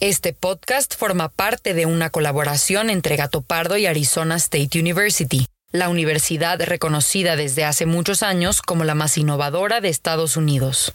Este podcast forma parte de una colaboración entre Gato Pardo y Arizona State University, la universidad reconocida desde hace muchos años como la más innovadora de Estados Unidos.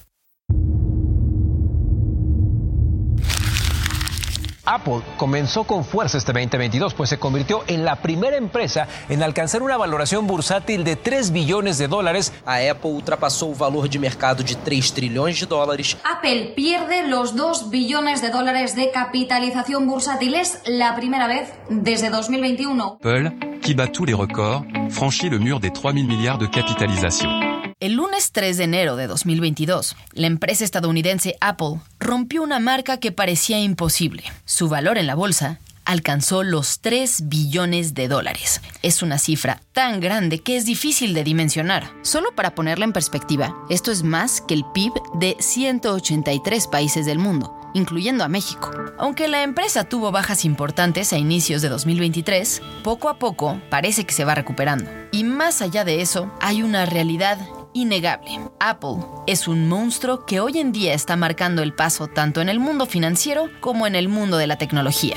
Apple comenzó con fuerza este 2022, pues se convirtió en la primera empresa en alcanzar una valoración bursátil de 3 billones de dólares. A Apple ultrapassou o valor de mercado de 3 trilhões de dólares. Apple pierde los 2 billones de dólares de capitalización bursátil. Es la primera vez desde 2021. Apple, qui bat tous les records, franchit le mur des 3 000 milliards de capitalisation. El lunes 3 de enero de 2022, la empresa estadounidense Apple rompió una marca que parecía imposible. Su valor en la bolsa alcanzó los 3 billones de dólares. Es una cifra tan grande que es difícil de dimensionar. Solo para ponerla en perspectiva, esto es más que el PIB de 183 países del mundo incluyendo a México. Aunque la empresa tuvo bajas importantes a inicios de 2023, poco a poco parece que se va recuperando. Y más allá de eso, hay una realidad innegable. Apple es un monstruo que hoy en día está marcando el paso tanto en el mundo financiero como en el mundo de la tecnología.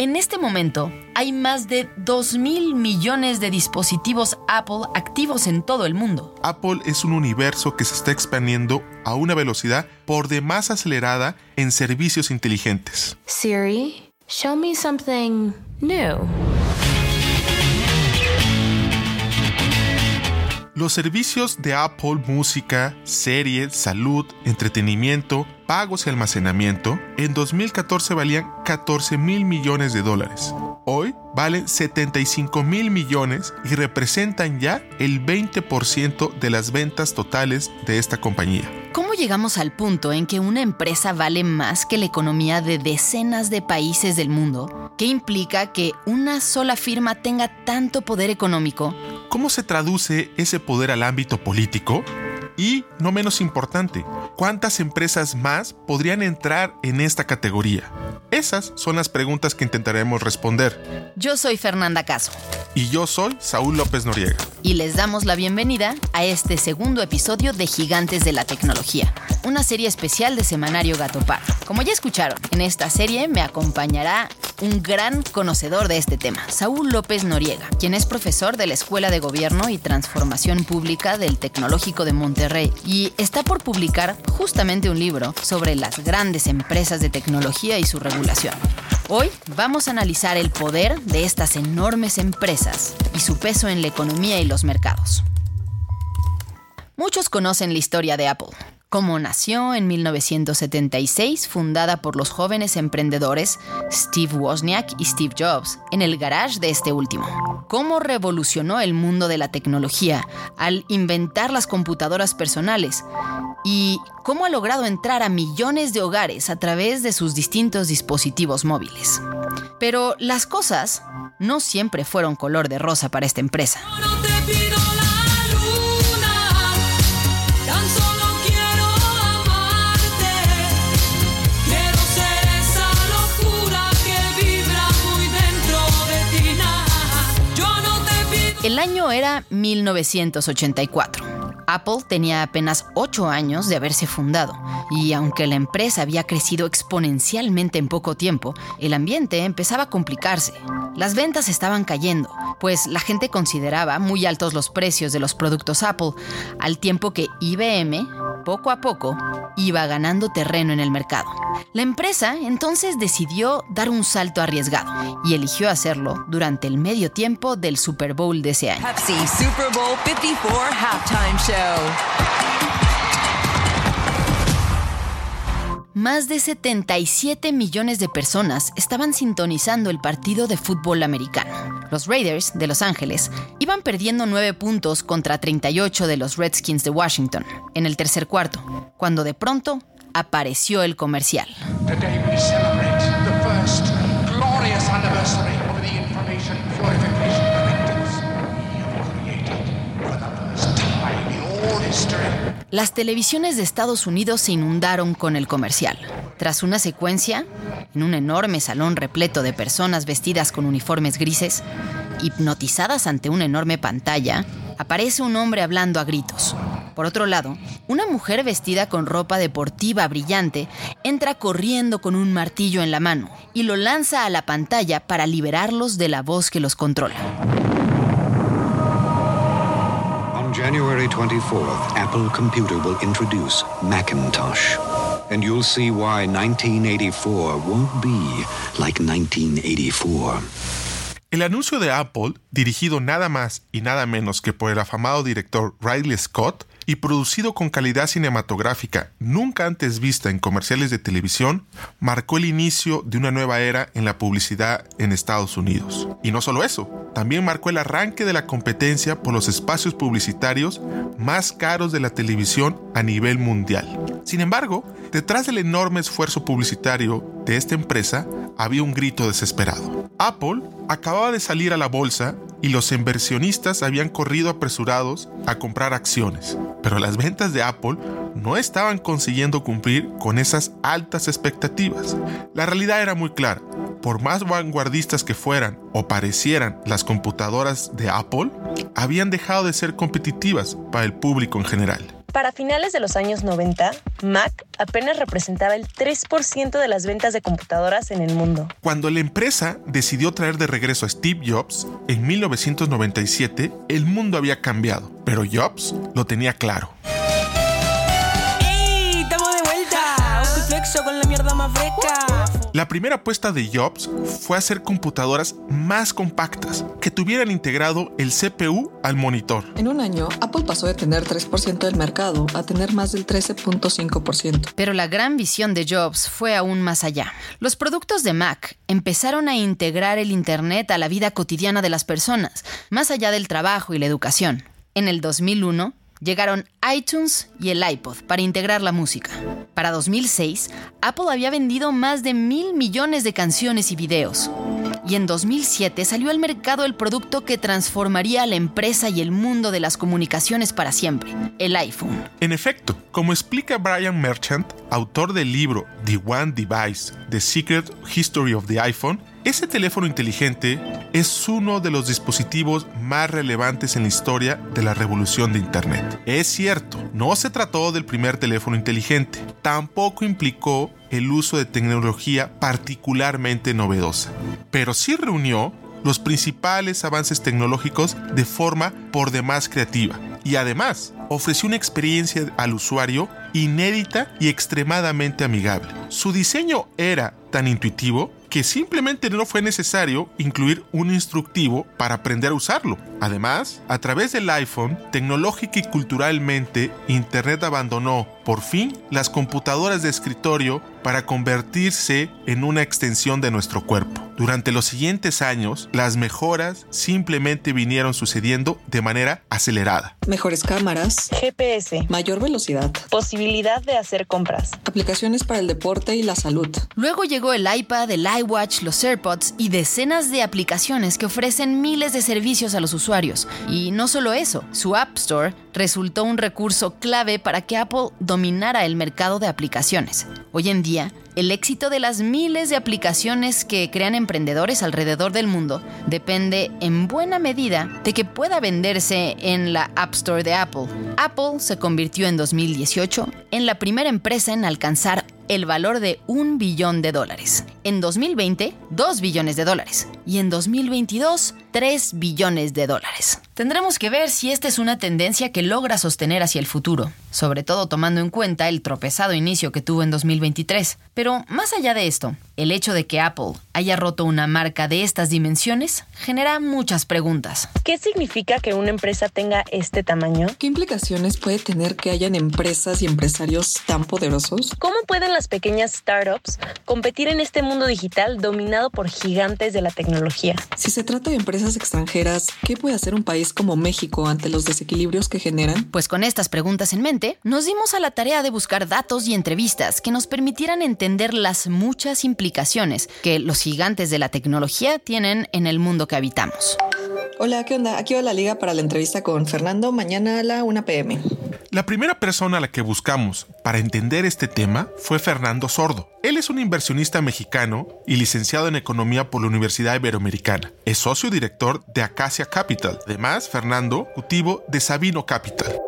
En este momento, hay más de 2 mil millones de dispositivos Apple activos en todo el mundo. Apple es un universo que se está expandiendo a una velocidad por demás acelerada en servicios inteligentes. Siri, show me something new. Los servicios de Apple, música, series, salud, entretenimiento, pagos y almacenamiento, en 2014 valían 14 mil millones de dólares. Hoy valen 75 mil millones y representan ya el 20% de las ventas totales de esta compañía. ¿Cómo llegamos al punto en que una empresa vale más que la economía de decenas de países del mundo? ¿Qué implica que una sola firma tenga tanto poder económico? ¿Cómo se traduce ese poder al ámbito político? Y, no menos importante, ¿cuántas empresas más podrían entrar en esta categoría? Esas son las preguntas que intentaremos responder. Yo soy Fernanda Caso. Y yo soy Saúl López Noriega. Y les damos la bienvenida a este segundo episodio de Gigantes de la Tecnología, una serie especial de Semanario Gato Par. Como ya escucharon, en esta serie me acompañará un gran conocedor de este tema, Saúl López Noriega, quien es profesor de la Escuela de Gobierno y Transformación Pública del Tecnológico de Monterrey y está por publicar justamente un libro sobre las grandes empresas de tecnología y su regulación. Hoy vamos a analizar el poder de estas enormes empresas y su peso en la economía y los mercados. Muchos conocen la historia de Apple, cómo nació en 1976, fundada por los jóvenes emprendedores Steve Wozniak y Steve Jobs, en el garage de este último. Cómo revolucionó el mundo de la tecnología al inventar las computadoras personales y cómo ha logrado entrar a millones de hogares a través de sus distintos dispositivos móviles. Pero las cosas no siempre fueron color de rosa para esta empresa. El año era 1984. Apple tenía apenas 8 años de haberse fundado, y aunque la empresa había crecido exponencialmente en poco tiempo, el ambiente empezaba a complicarse. Las ventas estaban cayendo, pues la gente consideraba muy altos los precios de los productos Apple, al tiempo que IBM poco a poco iba ganando terreno en el mercado. La empresa entonces decidió dar un salto arriesgado y eligió hacerlo durante el medio tiempo del Super Bowl de ese año. Pepsi Super Bowl 54 halftime show. Más de 77 millones de personas estaban sintonizando el partido de fútbol americano. Los Raiders de Los Ángeles iban perdiendo 9 puntos contra 38 de los Redskins de Washington en el tercer cuarto, cuando de pronto apareció el comercial. Las televisiones de Estados Unidos se inundaron con el comercial. Tras una secuencia, en un enorme salón repleto de personas vestidas con uniformes grises, hipnotizadas ante una enorme pantalla, aparece un hombre hablando a gritos. Por otro lado, una mujer vestida con ropa deportiva brillante entra corriendo con un martillo en la mano y lo lanza a la pantalla para liberarlos de la voz que los controla. January 24th, Apple Computer will introduce Macintosh. And you'll see why 1984 won't be like 1984. El anuncio de Apple, dirigido nada más y nada menos que por el afamado director Riley Scott y producido con calidad cinematográfica nunca antes vista en comerciales de televisión, marcó el inicio de una nueva era en la publicidad en Estados Unidos. Y no solo eso, también marcó el arranque de la competencia por los espacios publicitarios más caros de la televisión a nivel mundial. Sin embargo, detrás del enorme esfuerzo publicitario de esta empresa había un grito desesperado. Apple acababa de salir a la bolsa y los inversionistas habían corrido apresurados a comprar acciones, pero las ventas de Apple no estaban consiguiendo cumplir con esas altas expectativas. La realidad era muy clara. Por más vanguardistas que fueran o parecieran las computadoras de Apple, habían dejado de ser competitivas para el público en general. Para finales de los años 90, Mac apenas representaba el 3% de las ventas de computadoras en el mundo. Cuando la empresa decidió traer de regreso a Steve Jobs en 1997, el mundo había cambiado, pero Jobs lo tenía claro. ¡Ey! ¡Estamos de vuelta! Flexo con la mierda más fresca. La primera apuesta de Jobs fue hacer computadoras más compactas, que tuvieran integrado el CPU al monitor. En un año, Apple pasó de tener 3% del mercado a tener más del 13.5%. Pero la gran visión de Jobs fue aún más allá. Los productos de Mac empezaron a integrar el Internet a la vida cotidiana de las personas, más allá del trabajo y la educación. En el 2001, llegaron iTunes y el iPod para integrar la música. Para 2006, Apple había vendido más de mil millones de canciones y videos. Y en 2007 salió al mercado el producto que transformaría a la empresa y el mundo de las comunicaciones para siempre, el iPhone. En efecto, como explica Brian Merchant, autor del libro The One Device, The Secret History of the iPhone, ese teléfono inteligente es uno de los dispositivos más relevantes en la historia de la revolución de Internet. Es cierto, no se trató del primer teléfono inteligente, tampoco implicó el uso de tecnología particularmente novedosa, pero sí reunió los principales avances tecnológicos de forma por demás creativa y además ofreció una experiencia al usuario inédita y extremadamente amigable. Su diseño era tan intuitivo que simplemente no fue necesario incluir un instructivo para aprender a usarlo. Además, a través del iPhone, tecnológica y culturalmente, Internet abandonó, por fin, las computadoras de escritorio para convertirse en una extensión de nuestro cuerpo. Durante los siguientes años, las mejoras simplemente vinieron sucediendo de manera acelerada. Mejores cámaras, GPS, mayor velocidad, posibilidad de hacer compras, aplicaciones para el deporte y la salud. Luego llegó el iPad, el iWatch, los AirPods y decenas de aplicaciones que ofrecen miles de servicios a los usuarios. Y no solo eso, su App Store resultó un recurso clave para que Apple dominara el mercado de aplicaciones. Hoy en día, el éxito de las miles de aplicaciones que crean emprendedores alrededor del mundo depende en buena medida de que pueda venderse en la App Store de Apple. Apple se convirtió en 2018 en la primera empresa en alcanzar el valor de un billón de dólares. En 2020, 2 billones de dólares. Y en 2022, 3 billones de dólares. Tendremos que ver si esta es una tendencia que logra sostener hacia el futuro, sobre todo tomando en cuenta el tropezado inicio que tuvo en 2023. Pero más allá de esto, el hecho de que Apple haya roto una marca de estas dimensiones genera muchas preguntas. ¿Qué significa que una empresa tenga este tamaño? ¿Qué implicaciones puede tener que hayan empresas y empresarios tan poderosos? ¿Cómo pueden las pequeñas startups competir en este mundo digital dominado por gigantes de la tecnología? Si se trata de empresas extranjeras, ¿qué puede hacer un país como México ante los desequilibrios que generan? Pues con estas preguntas en mente, nos dimos a la tarea de buscar datos y entrevistas que nos permitieran entender las muchas implicaciones que los gigantes de la tecnología tienen en el mundo que habitamos. Hola, ¿qué onda? Aquí va la liga para la entrevista con Fernando mañana a la 1 pm. La primera persona a la que buscamos para entender este tema fue Fernando Sordo. Él es un inversionista mexicano y licenciado en economía por la Universidad Iberoamericana. Es socio director de Acacia Capital. Además, Fernando, cultivo de Sabino Capital.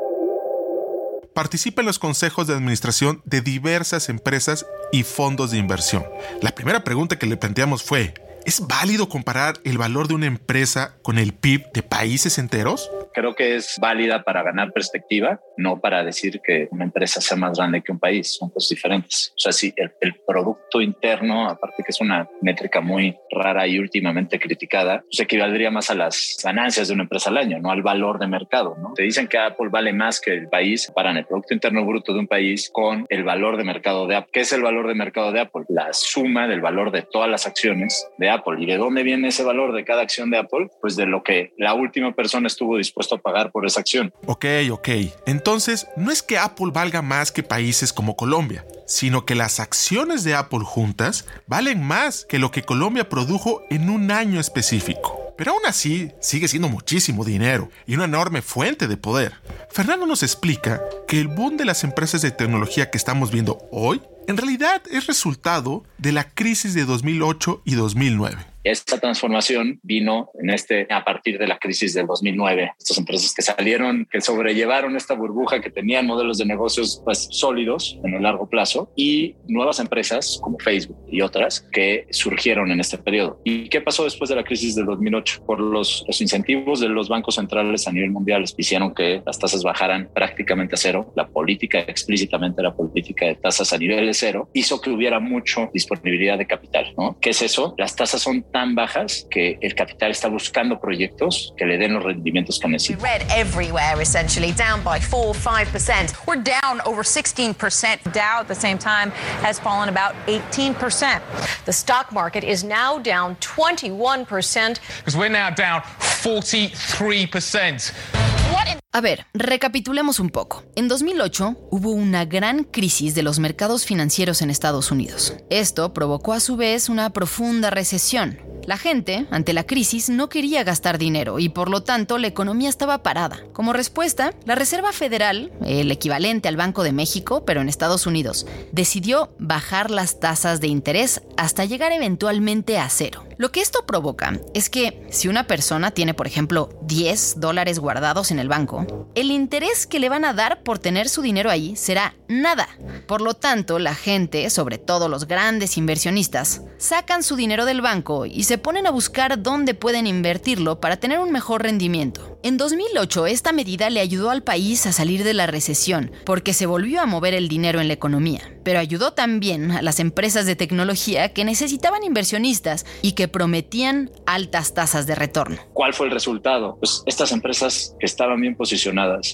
Participa en los consejos de administración de diversas empresas y fondos de inversión. La primera pregunta que le planteamos fue, ¿es válido comparar el valor de una empresa con el PIB de países enteros? creo que es válida para ganar perspectiva, no para decir que una empresa sea más grande que un país, son cosas diferentes. O sea, si el, el producto interno, aparte que es una métrica muy rara y últimamente criticada, pues equivaldría más a las ganancias de una empresa al año, no al valor de mercado. ¿no? Te dicen que Apple vale más que el país, paran el producto interno bruto de un país con el valor de mercado de Apple. ¿Qué es el valor de mercado de Apple? La suma del valor de todas las acciones de Apple. ¿Y de dónde viene ese valor de cada acción de Apple? Pues de lo que la última persona estuvo dispuesto a pagar por esa acción. Ok, ok. Entonces, no es que Apple valga más que países como Colombia, sino que las acciones de Apple juntas valen más que lo que Colombia produjo en un año específico. Pero aún así, sigue siendo muchísimo dinero y una enorme fuente de poder. Fernando nos explica que el boom de las empresas de tecnología que estamos viendo hoy en realidad es resultado de la crisis de 2008 y 2009. Esta transformación vino en este a partir de la crisis del 2009. Estas empresas que salieron, que sobrellevaron esta burbuja, que tenían modelos de negocios pues sólidos en el largo plazo y nuevas empresas como Facebook y otras que surgieron en este periodo. ¿Y qué pasó después de la crisis del 2008? Por los, los incentivos de los bancos centrales a nivel mundial hicieron que las tasas bajaran prácticamente a cero. La política explícitamente la política de tasas a nivel de cero hizo que hubiera mucho disponibilidad de capital. ¿no? ¿Qué es eso? Las tasas son tan bajas que el capital está buscando proyectos que le den los rendimientos que necesita. Red everywhere, essentially, down by 4 5%. We're down over 16%. Dow at the same time has fallen about 18%. The stock market is now down 21%. Because we're now down 43%. A ver, recapitulemos un poco. En 2008 hubo una gran crisis de los mercados financieros en Estados Unidos. Esto provocó a su vez una profunda recesión. La gente, ante la crisis, no quería gastar dinero y por lo tanto la economía estaba parada. Como respuesta, la Reserva Federal, el equivalente al Banco de México, pero en Estados Unidos, decidió bajar las tasas de interés hasta llegar eventualmente a cero. Lo que esto provoca es que si una persona tiene, por ejemplo, 10 dólares guardados en el banco, el interés que le van a dar por tener su dinero ahí será nada. Por lo tanto, la gente, sobre todo los grandes inversionistas, sacan su dinero del banco y se ponen a buscar dónde pueden invertirlo para tener un mejor rendimiento. En 2008, esta medida le ayudó al país a salir de la recesión porque se volvió a mover el dinero en la economía, pero ayudó también a las empresas de tecnología que necesitaban inversionistas y que prometían altas tasas de retorno. ¿Cuál fue el resultado? Pues estas empresas que estaban bien posicionadas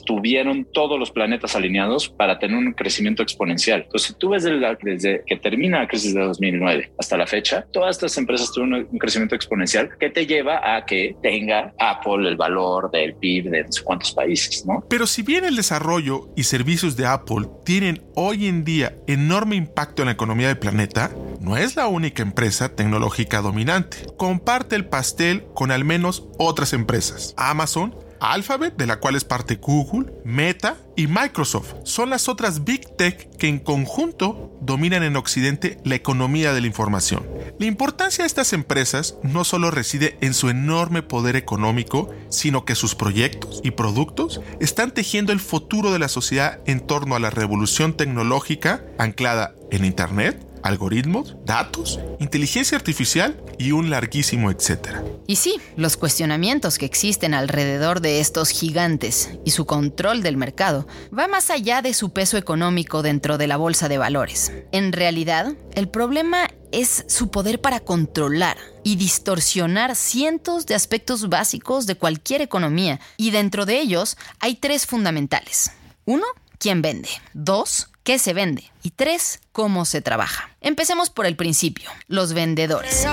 tuvieron todos los planetas alineados para tener un crecimiento exponencial. Entonces, si tú ves desde, desde que termina la crisis de 2009 hasta la fecha, todas estas empresas tuvieron un crecimiento exponencial que te lleva a que tenga Apple el valor del PIB de no sé cuántos países, ¿no? Pero si bien el desarrollo y servicios de Apple tienen hoy en día enorme impacto en la economía del planeta, no es la única empresa tecnológica dominante. Comparte el pastel con al menos otras empresas. Amazon, Alphabet, de la cual es parte Google, Meta y Microsoft son las otras Big Tech que en conjunto dominan en Occidente la economía de la información. La importancia de estas empresas no solo reside en su enorme poder económico, sino que sus proyectos y productos están tejiendo el futuro de la sociedad en torno a la revolución tecnológica anclada en Internet, algoritmos, datos, inteligencia artificial y un larguísimo etcétera. Y sí, los cuestionamientos que existen alrededor de estos gigantes y su control del mercado va más allá de su peso económico dentro de la bolsa de valores. En realidad, el problema es su poder para controlar y distorsionar cientos de aspectos básicos de cualquier economía, y dentro de ellos hay tres fundamentales. Uno, quién vende. Dos, qué se vende. Y tres, cómo se trabaja. Empecemos por el principio, los vendedores.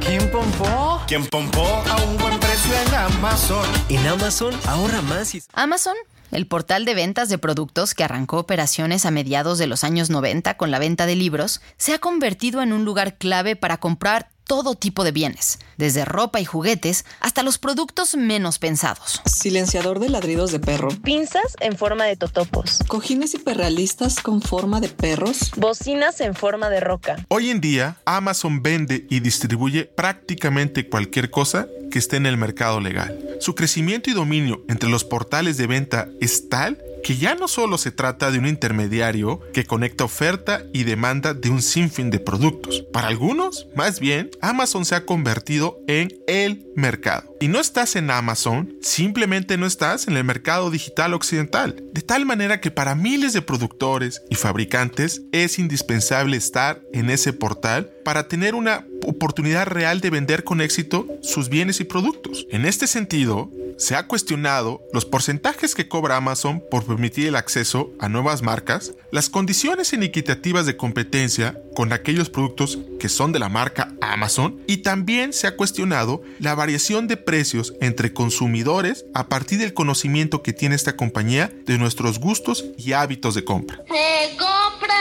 ¿Quién pompó? ¿Quién pompó a un buen precio en Amazon? En Amazon ahorra más y... Amazon el portal de ventas de productos que arrancó operaciones a mediados de los años 90 con la venta de libros, se ha convertido en un lugar clave para comprar todo tipo de bienes, desde ropa y juguetes hasta los productos menos pensados. Silenciador de ladridos de perro. Pinzas en forma de totopos. Cojines hiperrealistas con forma de perros. Bocinas en forma de roca. Hoy en día, Amazon vende y distribuye prácticamente cualquier cosa que esté en el mercado legal. Su crecimiento y dominio entre los portales de venta es tal que ya no solo se trata de un intermediario que conecta oferta y demanda de un sinfín de productos. Para algunos, más bien, Amazon se ha convertido en el mercado. Y no estás en Amazon, simplemente no estás en el mercado digital occidental. De tal manera que para miles de productores y fabricantes es indispensable estar en ese portal para tener una oportunidad real de vender con éxito sus bienes y productos. En este sentido, se ha cuestionado los porcentajes que cobra Amazon por permitir el acceso a nuevas marcas, las condiciones inequitativas de competencia con aquellos productos que son de la marca Amazon y también se ha cuestionado la variación de precios entre consumidores a partir del conocimiento que tiene esta compañía de nuestros gustos y hábitos de compra. Se compra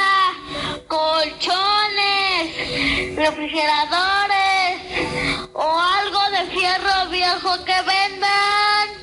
colchones, refrigeradores o algo de fierro viejo que vendan.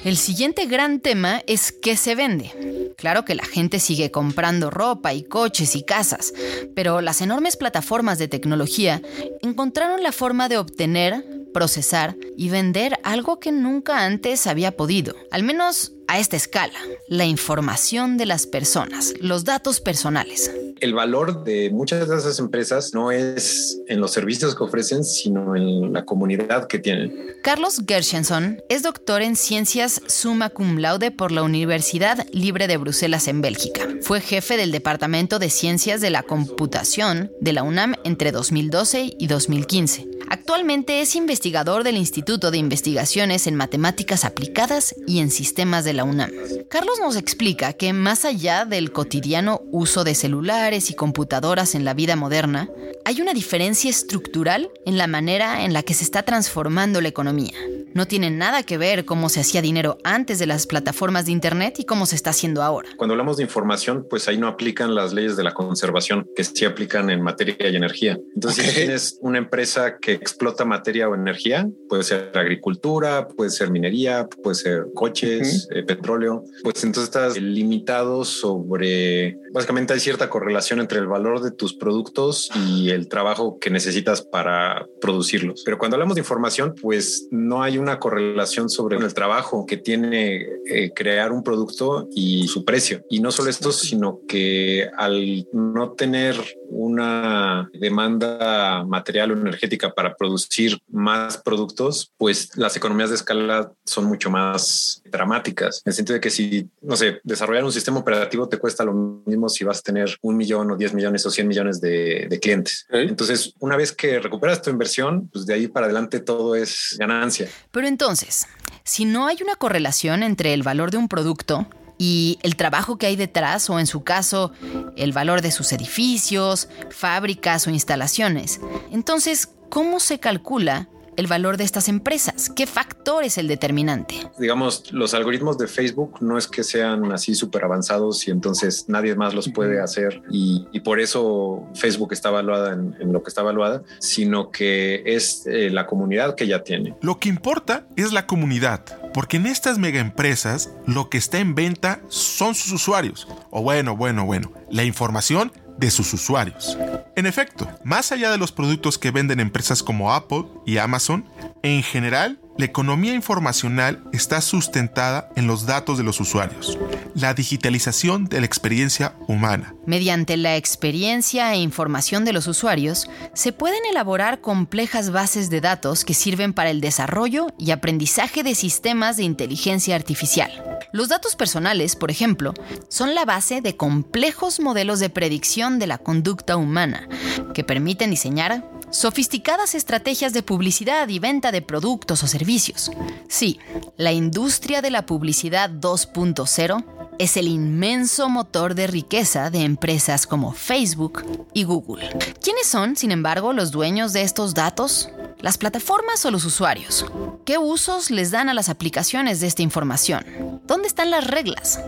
El siguiente gran tema es qué se vende. Claro que la gente sigue comprando ropa y coches y casas, pero las enormes plataformas de tecnología encontraron la forma de obtener, procesar y vender algo que nunca antes había podido, al menos a esta escala, la información de las personas, los datos personales. El valor de muchas de esas empresas no es en los servicios que ofrecen, sino en la comunidad que tienen. Carlos Gershenson es doctor en ciencias summa cum laude por la Universidad Libre de Bruselas en Bélgica. Fue jefe del Departamento de Ciencias de la Computación de la UNAM entre 2012 y 2015. Actualmente es investigador del Instituto de Investigaciones en Matemáticas Aplicadas y en Sistemas de la UNAM. Carlos nos explica que más allá del cotidiano uso de celulares y computadoras en la vida moderna, hay una diferencia estructural en la manera en la que se está transformando la economía. No tiene nada que ver cómo se hacía dinero antes de las plataformas de Internet y cómo se está haciendo ahora. Cuando hablamos de información, pues ahí no aplican las leyes de la conservación, que sí aplican en materia y energía. Entonces, si tienes una empresa que explota materia o energía, puede ser agricultura, puede ser minería, puede ser coches, eh, petróleo, pues entonces estás limitado sobre, básicamente hay cierta correlación entre el valor de tus productos y el trabajo que necesitas para producirlos. Pero cuando hablamos de información, pues no hay una correlación sobre el trabajo que tiene eh, crear un producto y su precio. Y no solo esto, sino que al no tener una demanda material o energética para producir más productos, pues las economías de escala son mucho más dramáticas. En el sentido de que si, no sé, desarrollar un sistema operativo te cuesta lo mismo si vas a tener un millón o 10 millones o 100 millones de, de clientes. Entonces, una vez que recuperas tu inversión, pues de ahí para adelante todo es ganancia. Pero entonces, si no hay una correlación entre el valor de un producto y el trabajo que hay detrás, o en su caso, el valor de sus edificios, fábricas o instalaciones, entonces, ¿cómo se calcula el valor de estas empresas? ¿Qué factor es el determinante? Digamos, los algoritmos de Facebook no es que sean así súper avanzados y entonces nadie más los puede hacer y, y por eso Facebook está evaluada en, en, lo que está evaluada, sino que es eh, la comunidad que ya tiene. Lo que importa es la comunidad, porque en estas mega empresas lo que está en venta son sus usuarios. O bueno, bueno, bueno, la información de sus usuarios. En efecto, más allá de los productos que venden empresas como Apple y Amazon, En general, la economía informacional está sustentada en los datos de los usuarios, la digitalización de la experiencia humana. Mediante la experiencia e información de los usuarios, se pueden elaborar complejas bases de datos que sirven para el desarrollo y aprendizaje de sistemas de inteligencia artificial. Los datos personales, por ejemplo, son la base de complejos modelos de predicción de la conducta humana, que permiten diseñar sofisticadas estrategias de publicidad y venta de productos o servicios. Sí, la industria de la publicidad 2.0 es el inmenso motor de riqueza de empresas como Facebook y Google. ¿Quiénes son, sin embargo, los dueños de estos datos? ¿Las plataformas o los usuarios? ¿Qué usos les dan a las aplicaciones de esta información? ¿Dónde están las reglas?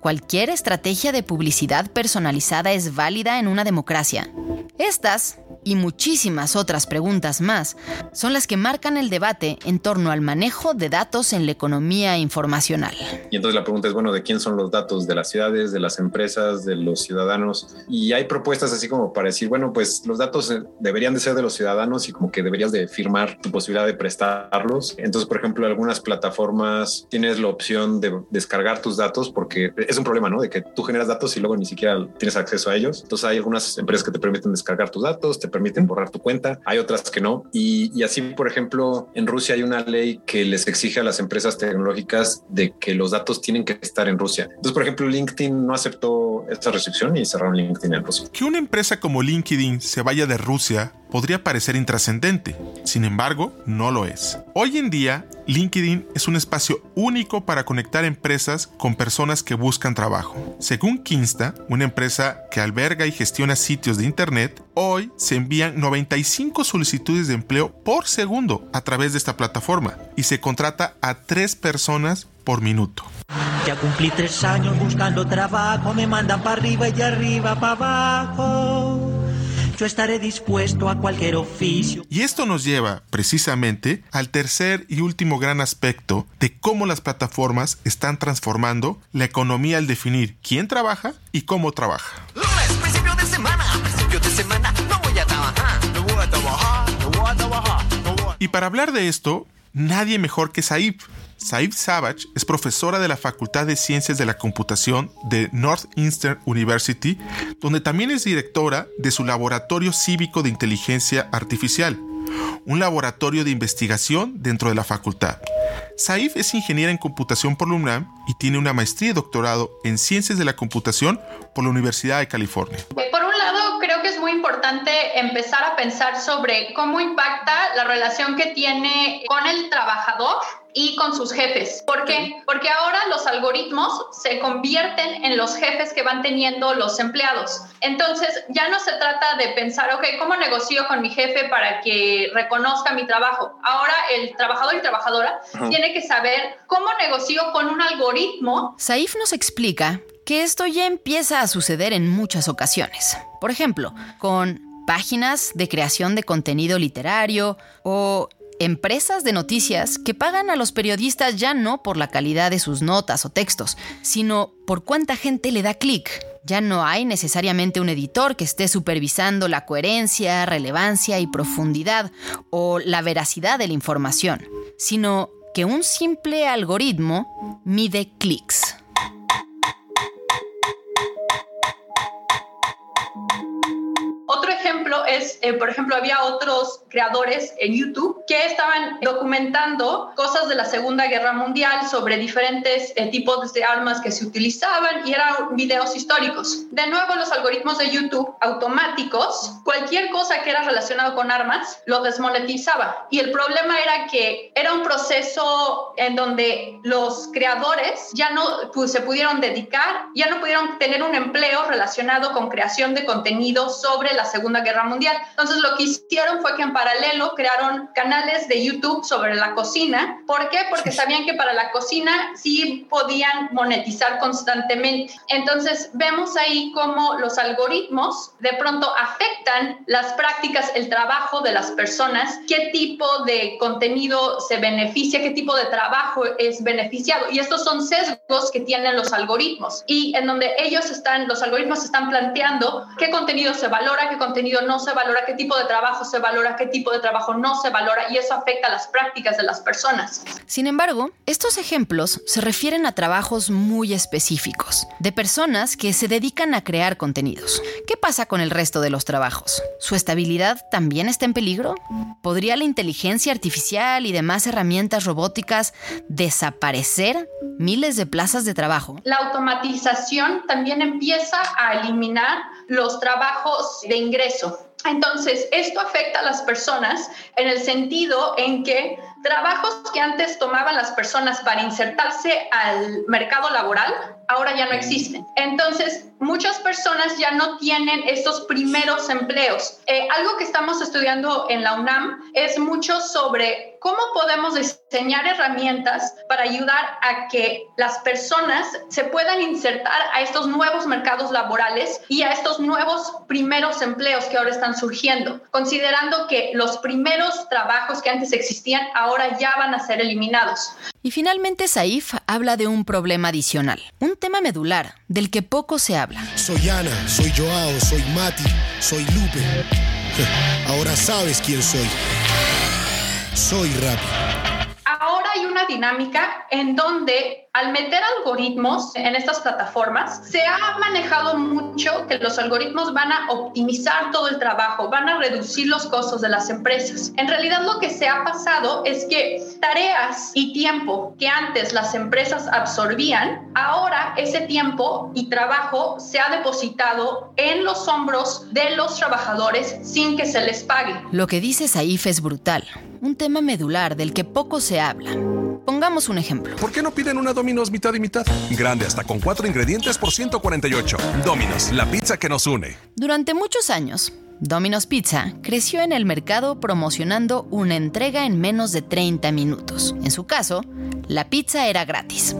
¿Cualquier estrategia de publicidad personalizada es válida en una democracia? Estas y muchísimas otras preguntas más son las que marcan el debate en torno al manejo de datos en la economía informacional. Y entonces la pregunta es, bueno, ¿de quién son los datos? ¿De las ciudades, de las empresas, de los ciudadanos? Y hay propuestas así como para decir, bueno, pues los datos eh, deberían de ser de los ciudadanos y como que deberías de firmar tu posibilidad de prestarlos. Entonces, por ejemplo, algunas plataformas tienes la opción de descargar tus datos porque es un problema, ¿no? De que tú generas datos y luego ni siquiera tienes acceso a ellos. Entonces hay algunas empresas que te permiten descargar tus datos, te permiten borrar tu cuenta, hay otras que no. Y, así, por ejemplo, en Rusia hay una ley que les exige a las empresas tecnológicas de que los datos tienen que estar en Rusia. Entonces, por ejemplo, LinkedIn no aceptó esta restricción y cerraron LinkedIn en Rusia. Que una empresa como LinkedIn se vaya de Rusia podría parecer intrascendente, sin embargo, no lo es. Hoy en día, LinkedIn es un espacio único para conectar empresas con personas que buscan trabajo. Según Kinsta, una empresa que alberga y gestiona sitios de Internet, hoy se envían 95 solicitudes de empleo por segundo a través de esta plataforma y se contrata a tres personas por minuto. Ya cumplí tres años buscando trabajo, me mandan para arriba y arriba para abajo. Yo estaré dispuesto a cualquier oficio. Y esto nos lleva precisamente al tercer y último gran aspecto de cómo las plataformas están transformando la economía al definir quién trabaja y cómo trabaja. Lunes, principio de semana, principio de semana, no voy a trabajar, no voy a trabajar, no voy a trabajar. No voy a... Y para hablar de esto, nadie mejor que Saib. Saib Savage es profesora de la Facultad de Ciencias de la Computación de Northeastern University, donde también es directora de su Laboratorio Cívico de Inteligencia Artificial, un laboratorio de investigación dentro de la facultad. Saif es ingeniera en computación por la UNAM y tiene una maestría y doctorado en ciencias de la computación por la Universidad de California. Por un lado, creo que es muy importante empezar a pensar sobre cómo impacta la relación que tiene con el trabajador y con sus jefes. ¿Por qué? Porque ahora los algoritmos se convierten en los jefes que van teniendo los empleados. Entonces, ya no se trata de pensar, ok, ¿cómo negocio con mi jefe para que reconozca mi trabajo? Ahora el trabajador y trabajadora Ajá. tiene que saber cómo negocio con un algoritmo. Saif nos explica que esto ya empieza a suceder en muchas ocasiones. Por ejemplo, con páginas de creación de contenido literario o empresas de noticias que pagan a los periodistas ya no por la calidad de sus notas o textos, sino por cuánta gente le da clic. Ya no hay necesariamente un editor que esté supervisando la coherencia, relevancia y profundidad o la veracidad de la información, sino que un simple algoritmo mide clics. Eh, por ejemplo, había otros creadores en YouTube que estaban documentando cosas de la Segunda Guerra Mundial sobre diferentes eh, tipos de armas que se utilizaban y eran videos históricos. De nuevo, los algoritmos de YouTube automáticos, cualquier cosa que era relacionado con armas, lo desmonetizaba. Y el problema era que era un proceso en donde los creadores ya no pues, se pudieron dedicar, ya no pudieron tener un empleo relacionado con creación de contenido sobre la Segunda Guerra Mundial. Entonces lo que hicieron fue que en paralelo crearon canales de YouTube sobre la cocina. ¿Por qué? Porque sabían que para la cocina sí podían monetizar constantemente. Entonces vemos ahí cómo los algoritmos de pronto afectan las prácticas, el trabajo de las personas, qué tipo de contenido se beneficia, qué tipo de trabajo es beneficiado. Y estos son sesgos que tienen los algoritmos y en donde ellos están, los algoritmos están planteando qué contenido se valora, qué contenido no se valora, qué tipo de trabajo se valora, qué tipo de trabajo no se valora y eso afecta a las prácticas de las personas. Sin embargo, estos ejemplos se refieren a trabajos muy específicos, de personas que se dedican a crear contenidos. ¿Qué pasa con el resto de los trabajos? ¿Su estabilidad también está en peligro? ¿Podría la inteligencia artificial y demás herramientas robóticas desaparecer miles de plazas de trabajo? La automatización también empieza a eliminar los trabajos de ingreso. Entonces, esto afecta a las personas en el sentido en que trabajos que antes tomaban las personas para insertarse al mercado laboral, ahora ya no existen. Entonces, muchas personas ya no tienen estos primeros empleos. Eh, algo que estamos estudiando en la UNAM es mucho sobre cómo podemos diseñar herramientas para ayudar a que las personas se puedan insertar a estos nuevos mercados laborales y a estos nuevos primeros empleos que ahora están surgiendo, considerando que los primeros trabajos que antes existían ahora ya van a ser eliminados. Y finalmente Saif habla de un problema adicional, un tema medular del que poco se habla. Soy Ana, soy Joao, soy Mati, soy Lupe. Ahora sabes quién soy. Soy Rappi. Una dinámica en donde al meter algoritmos en estas plataformas, se ha manejado mucho que los algoritmos van a optimizar todo el trabajo, van a reducir los costos de las empresas. En realidad lo que se ha pasado es que tareas y tiempo que antes las empresas absorbían, ahora ese tiempo y trabajo se ha depositado en los hombros de los trabajadores sin que se les pague. Lo que dice Saif es brutal, un tema medular del que poco se habla. Pongamos un ejemplo. ¿Por qué no piden una Domino's mitad y mitad? Grande hasta con cuatro ingredientes por 148. Domino's, la pizza que nos une. Durante muchos años, Domino's Pizza creció en el mercado promocionando una entrega en menos de 30 minutos. En su caso, la pizza era gratis.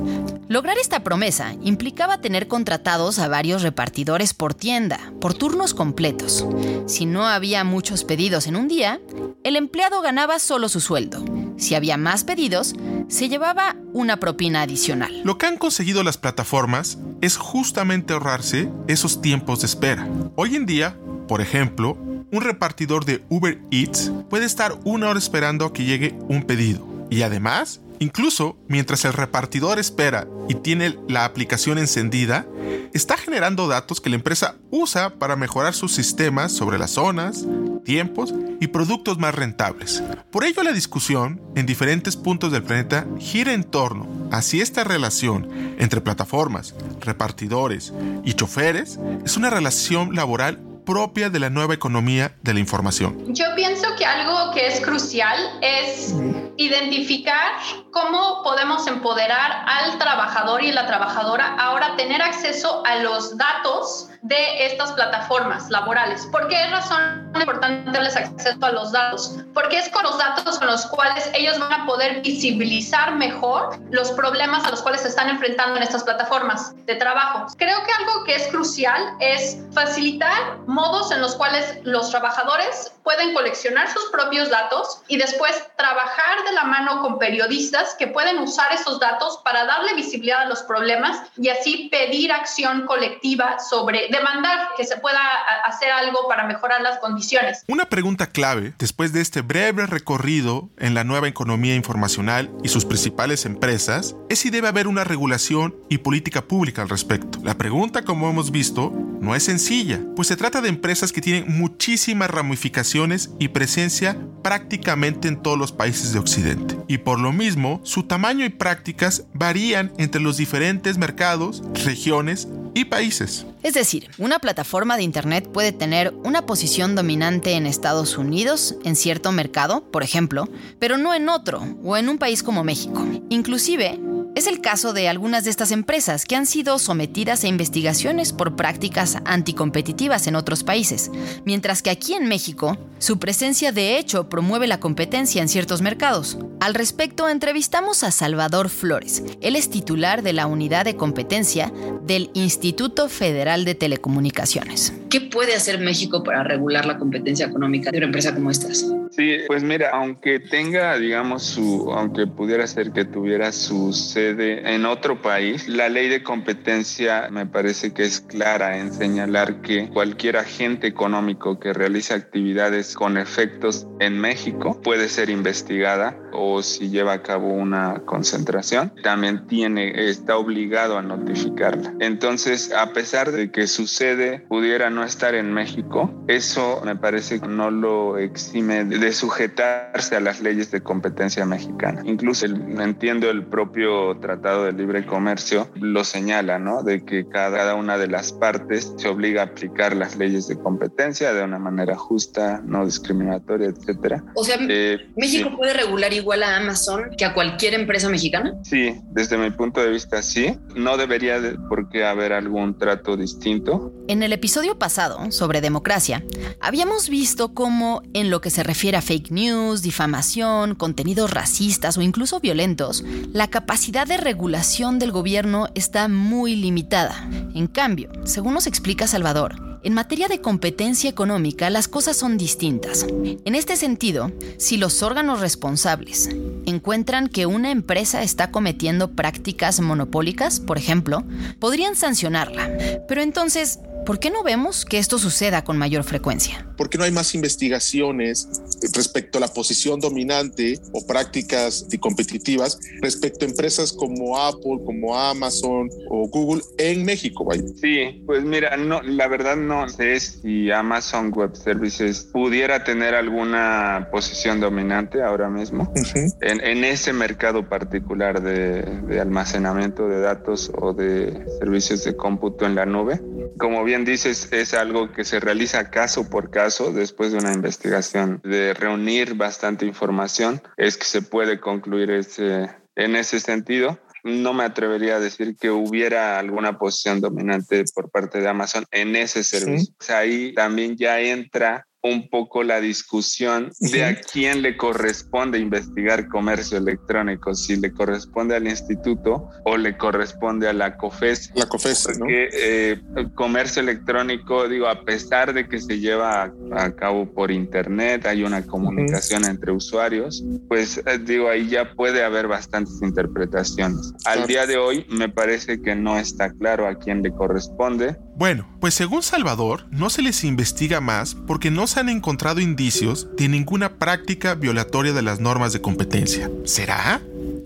Lograr esta promesa implicaba tener contratados a varios repartidores por tienda, por turnos completos. Si no había muchos pedidos en un día, el empleado ganaba solo su sueldo. Si había más pedidos, se llevaba una propina adicional. Lo que han conseguido las plataformas es justamente ahorrarse esos tiempos de espera. Hoy en día, por ejemplo, un repartidor de Uber Eats puede estar una hora esperando a que llegue un pedido. Y además, incluso mientras el repartidor espera y tiene la aplicación encendida, está generando datos que la empresa usa para mejorar sus sistemas sobre las zonas, tiempos y productos más rentables. Por ello la discusión en diferentes puntos del planeta gira en torno a si esta relación entre plataformas, repartidores y choferes es una relación laboral propia de la nueva economía de la información. Yo pienso que algo que es crucial es identificar cómo podemos empoderar al trabajador y la trabajadora ahora tener acceso a los datos de estas plataformas laborales. ¿Por qué es razón importante darles acceso a los datos? Porque es con los datos con los cuales ellos van a poder visibilizar mejor los problemas a los cuales se están enfrentando en estas plataformas de trabajo. Creo que algo que es crucial es facilitar modos en los cuales los trabajadores pueden coleccionar sus propios datos y después trabajar de la mano con periodistas que pueden usar esos datos para darle visibilidad a los problemas y así pedir acción colectiva sobre demandar que se pueda hacer algo para mejorar las condiciones. Una pregunta clave después de este breve recorrido en la nueva economía informacional y sus principales empresas es si debe haber una regulación y política pública al respecto. La pregunta, como hemos visto, no es sencilla, pues se trata de empresas que tienen muchísimas ramificaciones y presencia prácticamente en todos los países de Occidente. Y por lo mismo, su tamaño y prácticas varían entre los diferentes mercados, regiones y países. Es decir, una plataforma de Internet puede tener una posición dominante en Estados Unidos, en cierto mercado, por ejemplo, pero no en otro, o en un país como México. Inclusive, es el caso de algunas de estas empresas que han sido sometidas a investigaciones por prácticas anticompetitivas en otros países, mientras que aquí en México, su presencia de hecho promueve la competencia en ciertos mercados. Al respecto, entrevistamos a Salvador Flores. Él es titular de la Unidad de Competencia del Instituto Federal de Telecomunicaciones. ¿Qué puede hacer México para regular la competencia económica de una empresa como estas? Sí, pues mira, aunque tenga, digamos, su, aunque pudiera ser que tuviera sus sucede en otro país. La ley de competencia me parece que es clara en señalar que cualquier agente económico que realice actividades con efectos en México puede ser investigada o si lleva a cabo una concentración, también tiene, está obligado a notificarla. Entonces, a pesar de que sucede, pudiera no estar en México, eso me parece que no lo exime de sujetarse a las leyes de competencia mexicana. Incluso entiendo el propio Tratado de Libre Comercio lo señala, ¿no? De que cada una de las partes se obliga a aplicar las leyes de competencia de una manera justa, no discriminatoria, etcétera. O sea, Eh, ¿México sí. puede regular igual a Amazon que a cualquier empresa mexicana? Sí, desde mi punto de vista sí. No debería de por qué haber algún trato distinto. En el episodio pasado, sobre democracia, habíamos visto cómo, en lo que se refiere a fake news, difamación, contenidos racistas o incluso violentos, la capacidad de regulación del gobierno está muy limitada. En cambio, según nos explica Salvador, en materia de competencia económica las cosas son distintas. En este sentido, si los órganos responsables encuentran que una empresa está cometiendo prácticas monopólicas, por ejemplo, podrían sancionarla. Pero entonces, ¿por qué no vemos que esto suceda con mayor frecuencia? ¿Por qué no hay más investigaciones respecto a la posición dominante o prácticas competitivas respecto a empresas como Apple, como Amazon o Google en México? Vaya? Sí, pues mira, no, la verdad no sé si Amazon Web Services pudiera tener alguna posición dominante ahora mismo en, en ese mercado particular de, de almacenamiento de datos o de servicios de cómputo en la nube. Como bien dices, es algo que se realiza caso por caso después de una investigación, de reunir bastante información, es que se puede concluir ese, en ese sentido. No me atrevería a decir que hubiera alguna posición dominante por parte de Amazon en ese servicio. Sea, ahí también ya entra un poco la discusión de a quién le corresponde investigar comercio electrónico, si le corresponde al instituto o le corresponde a la COFES. La COFES, Porque eh, el comercio electrónico, digo, a pesar de que se lleva a, a cabo por internet, hay una comunicación entre usuarios, pues eh, digo, ahí ya puede haber bastantes interpretaciones. Al día de hoy me parece que no está claro a quién le corresponde. Bueno, pues según Salvador, no se les investiga más porque no se han encontrado indicios de ninguna práctica violatoria de las normas de competencia. ¿Será?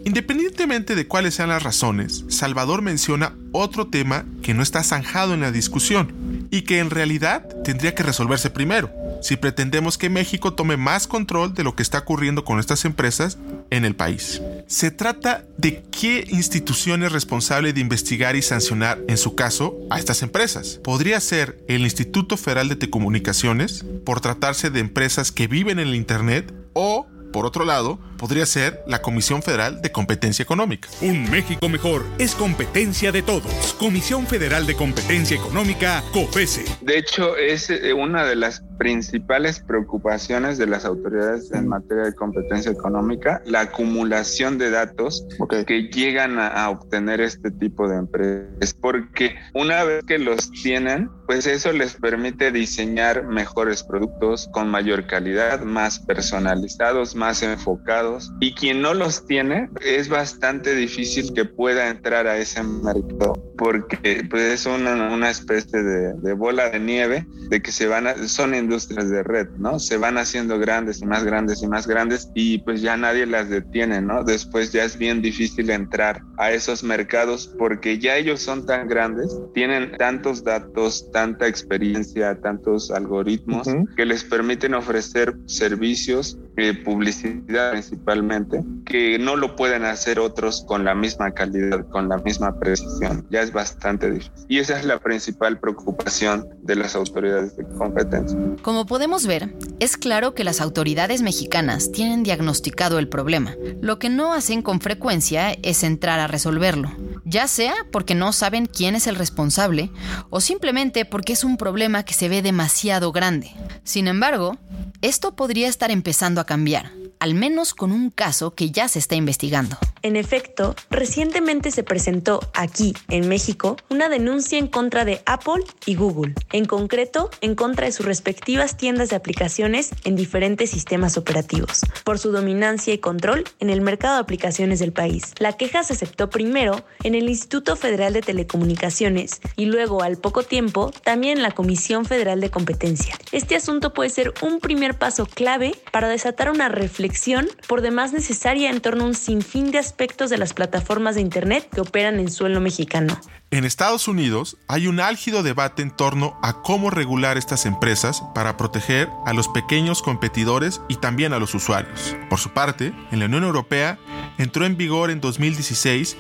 Independientemente de cuáles sean las razones, Salvador menciona otro tema que no está zanjado en la discusión y que en realidad tendría que resolverse primero, si pretendemos que México tome más control de lo que está ocurriendo con estas empresas en el país. Se trata de qué institución es responsable de investigar y sancionar, en su caso, a estas empresas. Podría ser el Instituto Federal de Telecomunicaciones, por tratarse de empresas que viven en el Internet, o, por otro lado, podría ser la Comisión Federal de Competencia Económica. Un México mejor es competencia de todos. Comisión Federal de Competencia Económica, COFESE. De hecho, es eh, una de las principales preocupaciones de las autoridades en materia de competencia económica, la acumulación de datos que llegan a, a obtener este tipo de empresas, porque una vez que los tienen, pues eso les permite diseñar mejores productos con mayor calidad, más personalizados, más enfocados, y quien no los tiene, es bastante difícil que pueda entrar a ese mercado, porque pues es una, una especie de, de bola de nieve, de que se van a, son industrias de red, ¿no? Se van haciendo grandes y más grandes y más grandes y pues ya nadie las detiene, ¿no? Después ya es bien difícil entrar a esos mercados porque ya ellos son tan grandes, tienen tantos datos, tanta experiencia, tantos algoritmos que les permiten ofrecer servicios, eh, publicidad principalmente, que no lo pueden hacer otros con la misma calidad, con la misma precisión. Ya es bastante difícil. Y esa es la principal preocupación de las autoridades de competencia. Como podemos ver, es claro que las autoridades mexicanas tienen diagnosticado el problema. Lo que no hacen con frecuencia es entrar a resolverlo, ya sea porque no saben quién es el responsable o simplemente porque es un problema que se ve demasiado grande. Sin embargo, esto podría estar empezando a cambiar. Al menos con un caso que ya se está investigando. En efecto, recientemente se presentó aquí, en México, una denuncia en contra de Apple y Google, en concreto en contra de sus respectivas tiendas de aplicaciones en diferentes sistemas operativos, por su dominancia y control en el mercado de aplicaciones del país. La queja se aceptó primero en el Instituto Federal de Telecomunicaciones y luego, al poco tiempo, también en la Comisión Federal de Competencia. Este asunto puede ser un primer paso clave para desatar una reflexión por demás necesaria en torno a un sinfín de aspectos de las plataformas de Internet que operan en suelo mexicano. En Estados Unidos hay un álgido debate en torno a cómo regular estas empresas para proteger a los pequeños competidores y también a los usuarios. Por su parte, en la Unión Europea entró en vigor en 2016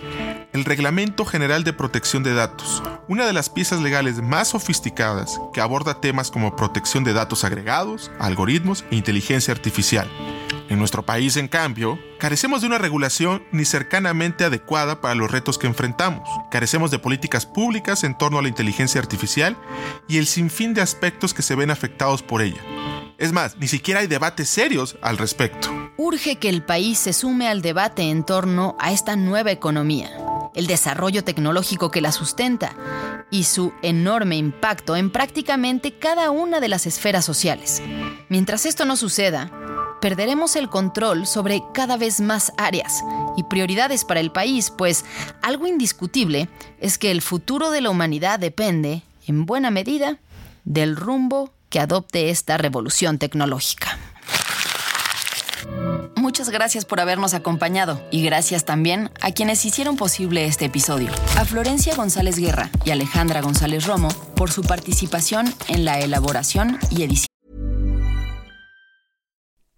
el Reglamento General de Protección de Datos, una de las piezas legales más sofisticadas que aborda temas como protección de datos agregados, algoritmos e inteligencia artificial. En nuestro país, en cambio, carecemos de una regulación ni cercanamente adecuada para los retos que enfrentamos. Carecemos de políticas públicas en torno a la inteligencia artificial y el sinfín de aspectos que se ven afectados por ella. Es más, ni siquiera hay debates serios al respecto. Urge que el país se sume al debate en torno a esta nueva economía, el desarrollo tecnológico que la sustenta y su enorme impacto en prácticamente cada una de las esferas sociales. Mientras esto no suceda, perderemos el control sobre cada vez más áreas y prioridades para el país, pues algo indiscutible es que el futuro de la humanidad depende, en buena medida, del rumbo que adopte esta revolución tecnológica. Muchas gracias por habernos acompañado y gracias también a quienes hicieron posible este episodio. A Florencia González Guerra y Alejandra González Romo por su participación en la elaboración y edición.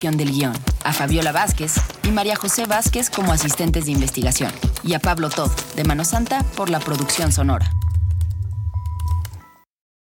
Del guion, a Fabiola Vázquez y María José Vázquez como asistentes de investigación, y a Pablo Todd, de Mano Santa, por la producción sonora.